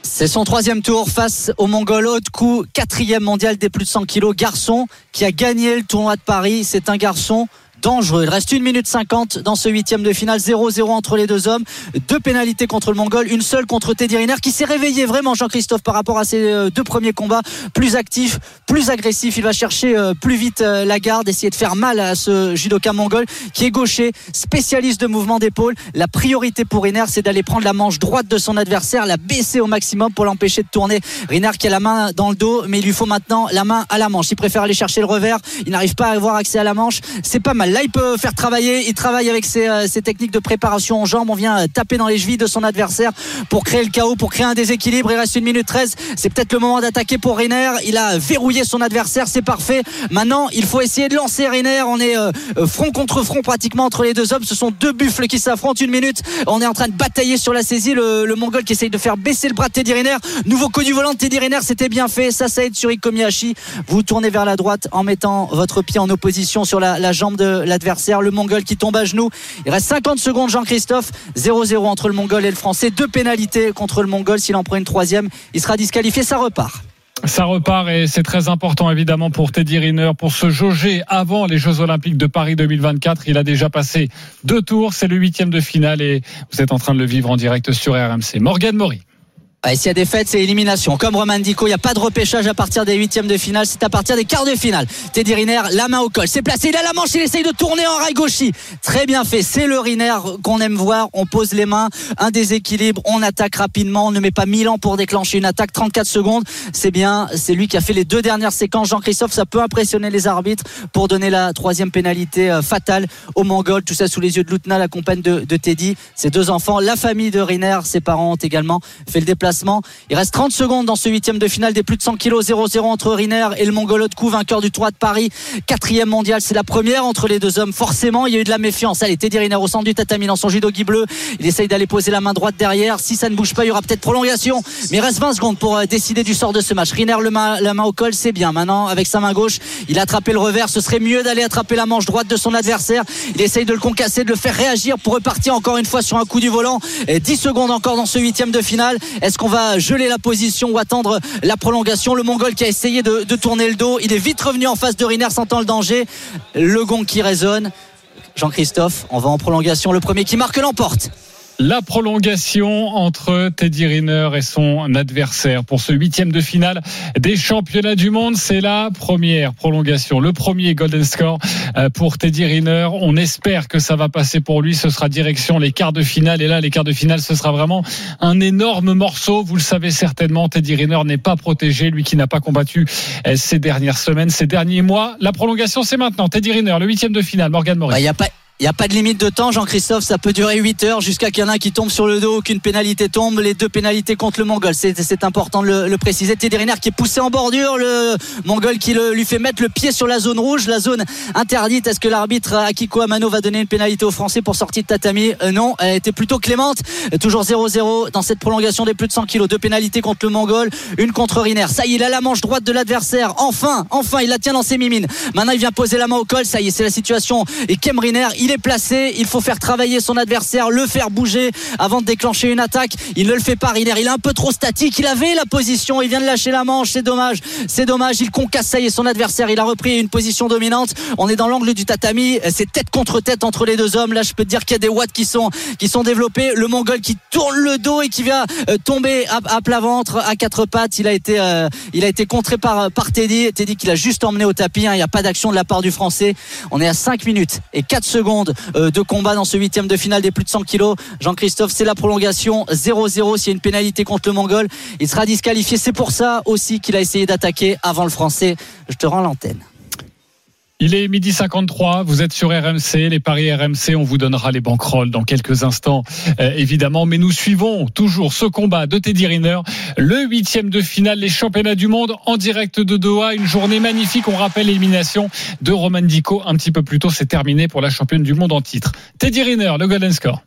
M: C'est son troisième tour face au Mongol Haute Coup, quatrième mondial des plus de 100 kilos, garçon qui a gagné le tournoi de Paris. C'est un garçon dangereux. Il reste 1 minute 50 dans ce huitième de finale, 0-0 entre les deux hommes, deux pénalités contre le Mongol, une seule contre Teddy Riner qui s'est réveillé vraiment Jean-Christophe par rapport à ses euh, deux premiers combats, plus actif, plus agressif, il va chercher euh, plus vite euh, la garde, essayer de faire mal à ce judoka mongol qui est gaucher, spécialiste de mouvement d'épaule. La priorité pour Riner, c'est d'aller prendre la manche droite de son adversaire, la baisser au maximum pour l'empêcher de tourner. Riner qui a la main dans le dos, mais il lui faut maintenant la main à la manche. Il préfère aller chercher le revers, il n'arrive pas à avoir accès à la manche, c'est pas mal. Là, il peut faire travailler. Il travaille avec ses, euh, ses techniques de préparation en jambes. On vient euh, taper dans les chevilles de son adversaire pour créer le chaos, pour créer un déséquilibre. Il reste une minute 13. C'est peut-être le moment d'attaquer pour Reiner. Il a verrouillé son adversaire. C'est parfait. Maintenant, il faut essayer de lancer Reiner. On est euh, front contre front pratiquement entre les deux hommes. Ce sont deux buffles qui s'affrontent. Une minute. On est en train de batailler sur la saisie. Le, Mongol qui essaye de faire baisser le bras de Teddy Riner. Nouveau coup du volant de Teddy Riner. C'était bien fait. Ça, ça aide sur Ikomiyashi. Vous tournez vers la droite en mettant votre pied en opposition sur la jambe de l'adversaire. Le Mongol qui tombe à genoux. Il reste 50 secondes, Jean-Christophe. 0-0 entre le Mongol et le Français. Deux pénalités contre le Mongol. S'il en prend une troisième, il sera disqualifié. Ça repart.
A: Ça repart et c'est très important évidemment pour Teddy Riner pour se jauger avant les Jeux Olympiques de Paris 2024. Il a déjà passé deux tours, c'est le huitième de finale et vous êtes en train de le vivre en direct sur RMC. Morgan Mori.
M: Et s'il y a des fêtes, c'est élimination. Comme Roman Dico, il n'y a pas de repêchage à partir des huitièmes de finale, c'est à partir des quarts de finale. Teddy Riner, la main au col, c'est placé, il a la manche, il essaye de tourner en rail gauchi. Très bien fait, c'est le Riner qu'on aime voir. On pose les mains, un déséquilibre, on attaque rapidement, on ne met pas 1000 ans pour déclencher une attaque, 34 secondes. C'est bien, c'est lui qui a fait les deux dernières séquences. Jean-Christophe, ça peut impressionner les arbitres pour donner la troisième pénalité euh, fatale au Mongol. Tout ça sous les yeux de Loutna, la compagne de, de Teddy. Ses deux enfants, la famille de Riner, ses parents ont également fait le déplacement. Il reste 30 secondes dans ce huitième de finale des plus de 100 kilos 0-0 entre Riner et le Mongol coup vainqueur du tour de Paris, quatrième mondial. C'est la première entre les deux hommes. Forcément, il y a eu de la méfiance. Allez, Teddy Riner au centre du tatami dans son judo gui bleu. Il essaye d'aller poser la main droite derrière. Si ça ne bouge pas, il y aura peut-être prolongation. Mais il reste 20 secondes pour euh, décider du sort de ce match. Riner la main au col, c'est bien. Maintenant, avec sa main gauche, il a attrapé le revers. Ce serait mieux d'aller attraper la manche droite de son adversaire. Il essaye de le concasser, de le faire réagir pour repartir encore une fois sur un coup du volant. Et 10 secondes encore dans ce huitième de finale. Est-ce va geler la position ou attendre la prolongation Le Mongol qui a essayé de, de tourner le dos. Il est vite revenu en face de Riner, sentant le danger. Le gong qui résonne. Jean-Christophe, on va en prolongation. Le premier qui marque l'emporte.
A: La prolongation entre Teddy Riner et son adversaire pour ce huitième de finale des championnats du monde. C'est la première prolongation, le premier golden score euh, pour Teddy Riner. On espère que ça va passer pour lui. Ce sera direction les quarts de finale. Et là, les quarts de finale, ce sera vraiment un énorme morceau. Vous le savez certainement, Teddy Riner n'est pas protégé, lui qui n'a pas combattu euh, ces dernières semaines, ces derniers mois. La prolongation, c'est maintenant. Teddy Riner, le huitième de finale. Morgan
M: pas Il n'y a pas de limite de temps, Jean-Christophe. Ça peut durer 8 heures jusqu'à qu'il y en un qui tombe sur le dos, qu'une pénalité tombe. Les deux pénalités contre le Mongol. C'est important de le, le préciser. Teddy Riner qui est poussé en bordure. Le Mongol qui le- lui fait mettre le pied sur la zone rouge, la zone interdite. Est-ce que l'arbitre Akiko Amano va donner une pénalité aux Français pour sortie de tatami? Euh, Non, elle était plutôt clémente. Toujours 0-0 dans cette prolongation des plus de 100 kilos. Deux pénalités contre le Mongol, une contre Riner. Ça y est, il a la manche droite de l'adversaire. Enfin, enfin, il la tient dans ses mimines. Maintenant, il vient poser la main au col. Ça y est, c'est la situation. Et Kem Riner, il est placé. Il faut faire travailler son adversaire, le faire bouger avant de déclencher une attaque. Il ne le fait pas. Il est un peu trop statique. Il avait la position. Il vient de lâcher la manche. C'est dommage. C'est dommage. Il concasse. Ça son adversaire. Il a repris une position dominante. On est dans l'angle du tatami. C'est tête contre tête entre les deux hommes. Là, je peux te dire qu'il y a des watts qui sont, développés. Le Mongol qui tourne le dos et qui vient euh, tomber à, plat ventre, à quatre pattes. Il a été, euh, il contré par, par Teddy. Teddy qui l'a juste emmené au tapis. hein. Il n'y a pas d'action de la part du Français. On est à 5 minutes et 4 secondes euh, de combat dans ce huitième de finale des plus de 100 kilos. Jean-Christophe, c'est la prolongation 0-0. S'il y a une pénalité contre le Mongol, il sera disqualifié. C'est pour ça aussi qu'il a essayé d'attaquer avant le Français. Je te rends l'antenne.
A: Il est midi 53, vous êtes sur RMC, les paris RMC, on vous donnera les banquerolles dans quelques instants, euh, évidemment, mais nous suivons toujours ce combat de Teddy Riner, le huitième de finale, les championnats du monde en direct de Doha, une journée magnifique, on rappelle l'élimination de Roman Dico un petit peu plus tôt, c'est terminé pour la championne du monde en titre. Teddy Riner, le Golden Score.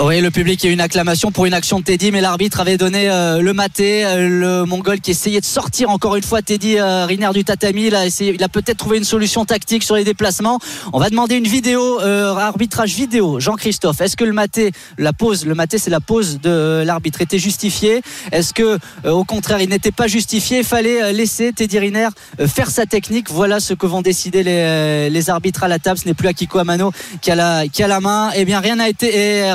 M: Oui, le public a eu une acclamation pour une action de Teddy, mais l'arbitre avait donné euh, le maté. Euh, le Mongol qui essayait de sortir encore une fois Teddy euh, Riner du tatami. Il a, il a peut-être trouvé une solution tactique sur les déplacements. On va demander une vidéo, euh, arbitrage vidéo. Jean-Christophe, est-ce que le maté, la pause, le maté c'est la pause de l'arbitre, était justifiée Est-ce que euh, au contraire il n'était pas justifié? Il fallait euh, laisser Teddy Riner faire sa technique. Voilà ce que vont décider les, les arbitres à la table. Ce n'est plus Akiko Amano qui a la, qui a la main. Eh bien rien n'a été... et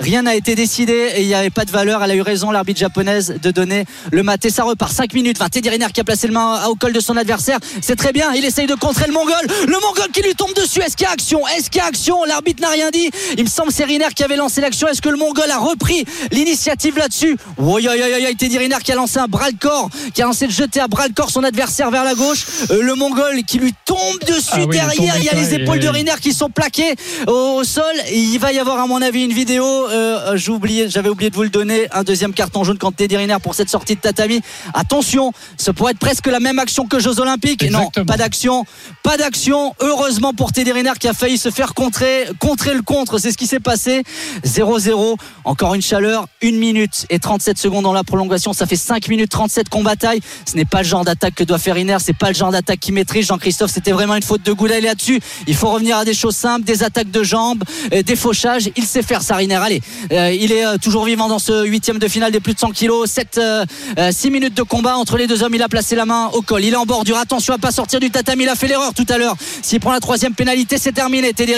M: Rien n'a été décidé et il n'y avait pas de valeur. Elle a eu raison, l'arbitre japonaise, de donner le maté. Ça repart 5 minutes. 20. Teddy Riner qui a placé le main au col de son adversaire. C'est très bien. Il essaye de contrer le Mongol. Le Mongol qui lui tombe dessus. Est-ce qu'il y a action? Est-ce qu'il y a action? L'arbitre n'a rien dit. Il me semble que c'est Riner qui avait lancé l'action. Est-ce que le Mongol a repris l'initiative là-dessus? Oui, oui, oui, oui. Teddy Riner qui a lancé un bras le corps, qui a lancé de jeter à bras le corps son adversaire vers la gauche. Euh, le Mongol qui lui tombe dessus
A: Ah oui,
M: derrière. Il y a les
A: et-
M: épaules de Riner qui sont plaquées au, au sol. Et il va y avoir, à mon avis, une vidéo. Euh, J'avais oublié de vous le donner. Un deuxième carton jaune contre Teddy Riner pour cette sortie de tatami. Attention, ça pourrait être presque la même action que Jeux Olympiques. Non, pas d'action. Pas d'action. Heureusement pour Teddy Riner qui a failli se faire contrer, contrer le contre. C'est ce qui s'est passé. 0-0. Encore une chaleur. 1 minute et 37 secondes dans la prolongation. Ça fait 5 minutes 37 qu'on bataille. Ce n'est pas le genre d'attaque que doit faire Riner. C'est pas le genre d'attaque qui maîtrise. Jean-Christophe, c'était vraiment une faute de Goulet là-dessus. Il faut revenir à des choses simples, des attaques de jambes, euh, des fauchages. Il sait faire ça, Riner. Allez, euh, il est euh, toujours vivant dans ce huitième de finale des plus de 100 kilos. 7, 6 minutes de combat entre les deux hommes. Il a placé la main au col. Il est en bordure. Attention à pas sortir du tatami. Il a fait l'erreur tout à l'heure. S'il prend la troisième pénalité, c'est terminé. Teddy.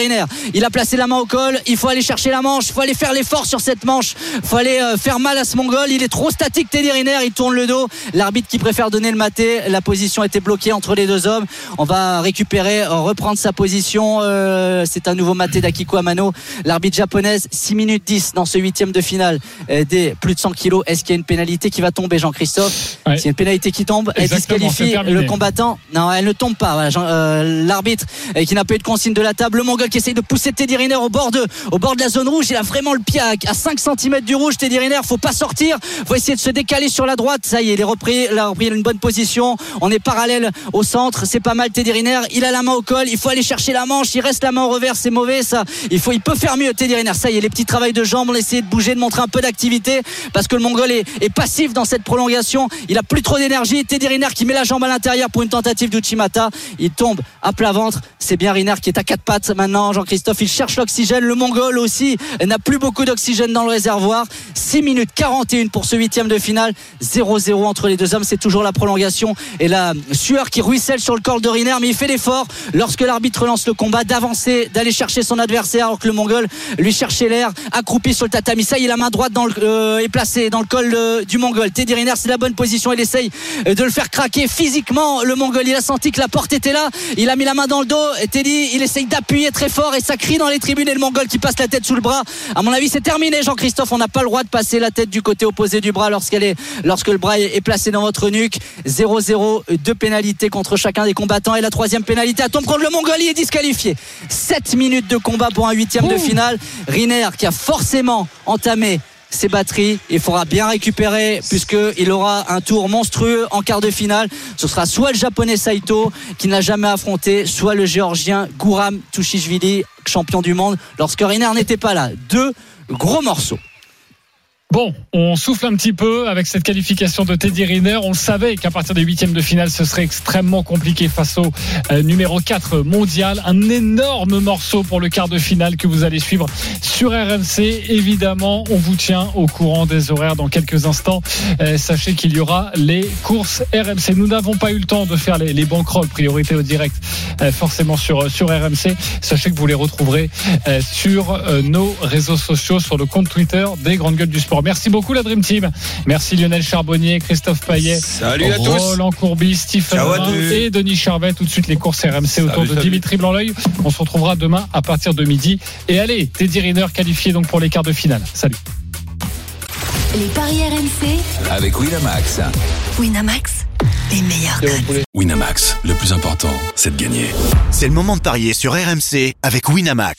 M: Il a placé la main au col. Il faut aller chercher la manche. Il faut aller faire l'effort sur cette manche. Il faut aller euh, faire mal à ce Mongol. Il est trop statique, Teddy. Il tourne le dos. L'arbitre qui préfère donner le maté. La position était bloquée entre les deux hommes. On va récupérer, euh, reprendre sa position. Euh, c'est un nouveau maté d'Akiko Amano. L'arbitre japonaise, 6 minutes 10 dans ce huitième de finale euh, des plus de 100 kilos. Est-ce qu'il y a une pénalité qui va tomber, Jean-Christophe
A: Ouais.
M: S'il y a une pénalité qui tombe, elle
A: Exactement,
M: disqualifie le combattant. Non, elle ne tombe pas. Voilà, euh, L'arbitre euh, qui n'a pas eu de consigne de la table. Le Mongol qui essaye de pousser Teddy Riner au bord de, au bord de la zone rouge. Il a vraiment le pied à, à 5 cm du rouge. Teddy Riner, faut pas sortir. Faut essayer de se décaler sur la droite. Ça y est, il est repris, il a repris une bonne position. On est parallèle au centre. C'est pas mal Teddy Riner. Il a la main au col. Il faut aller chercher la manche. Il reste la main au revers. C'est mauvais, ça. Il faut, il peut faire mieux, Teddy Riner. Ça y est, les petits de jambes. On essaie de bouger, de montrer un peu d'activité parce que le Mongol est, est passif dans cette prolongation. Il a plus trop d'énergie. Teddy Riner qui met la jambe à l'intérieur pour une tentative d'Uchimata. Il tombe à plat ventre. C'est bien Riner qui est à quatre pattes maintenant. Jean-Christophe, il cherche l'oxygène. Le Mongol aussi n'a plus beaucoup d'oxygène dans le réservoir. 6 minutes 41 pour ce huitième de finale. 0-0 entre les deux hommes. C'est toujours la prolongation et la sueur qui ruisselle sur le corps de Riner. Mais il fait l'effort lorsque l'arbitre lance le combat d'avancer, d'aller chercher son adversaire alors que le Mongol lui cherchait l'air. Accroupi sur le tatami. Ça, il a la main droite dans le, euh, est placée dans le col euh, du Mongol. Teddy Riner, c'est la bonne position. Il essaye euh, de le faire craquer physiquement. Le Mongol, il a senti que la porte était là. Il a mis la main dans le dos. Et Teddy, il essaye d'appuyer très fort et ça crie dans les tribunes. Et le Mongol qui passe la tête sous le bras. À mon avis, c'est terminé, Jean-Christophe. On n'a pas le droit de passer la tête du côté opposé du bras lorsqu'elle est, lorsque le bras est placé dans votre nuque. 0-0, deux pénalités contre chacun des combattants. Et la troisième pénalité à tombe contre le Mongol? Il est disqualifié. 7 minutes de combat pour un huitième de finale. Riner qui a forcément entamé ses batteries. Il faudra bien récupérer puisqu'il aura un tour monstrueux en quart de finale. Ce sera soit le japonais Saito qui n'a jamais affronté, soit le géorgien Gouram Tushishvili, champion du monde, lorsque Riner n'était pas là. Deux gros morceaux.
A: Bon, on souffle un petit peu avec cette qualification de Teddy Riner. On le savait qu'à partir des huitièmes de finale, ce serait extrêmement compliqué face au euh, numéro 4 mondial. Un énorme morceau pour le quart de finale que vous allez suivre sur RMC. Évidemment, on vous tient au courant des horaires dans quelques instants. Euh, sachez qu'il y aura les courses RMC. Nous n'avons pas eu le temps de faire les, les priorité au direct, euh, forcément sur, RMC. Sachez que vous les retrouverez sur nos réseaux sociaux, sur le compte Twitter des Grandes Gueules du Sport. Merci beaucoup la Dream Team. Merci Lionel Charbonnier, Christophe Payet,
F: Salut à tous.
A: Roland Courbis, Stephen
D: tous.
A: et Denis Charvet. Tout de suite les courses RMC autour de
C: salut.
A: Dimitri Blanc-L'œil. On se retrouvera demain à partir de midi. Et allez, Teddy Riner qualifié donc pour les quarts de finale. Salut.
B: Les paris RMC,
E: Avec Winamax.
B: Winamax, les meilleurs codes.
N: Winamax, le plus important, c'est de gagner.
O: C'est le moment de parier sur RMC avec Winamax.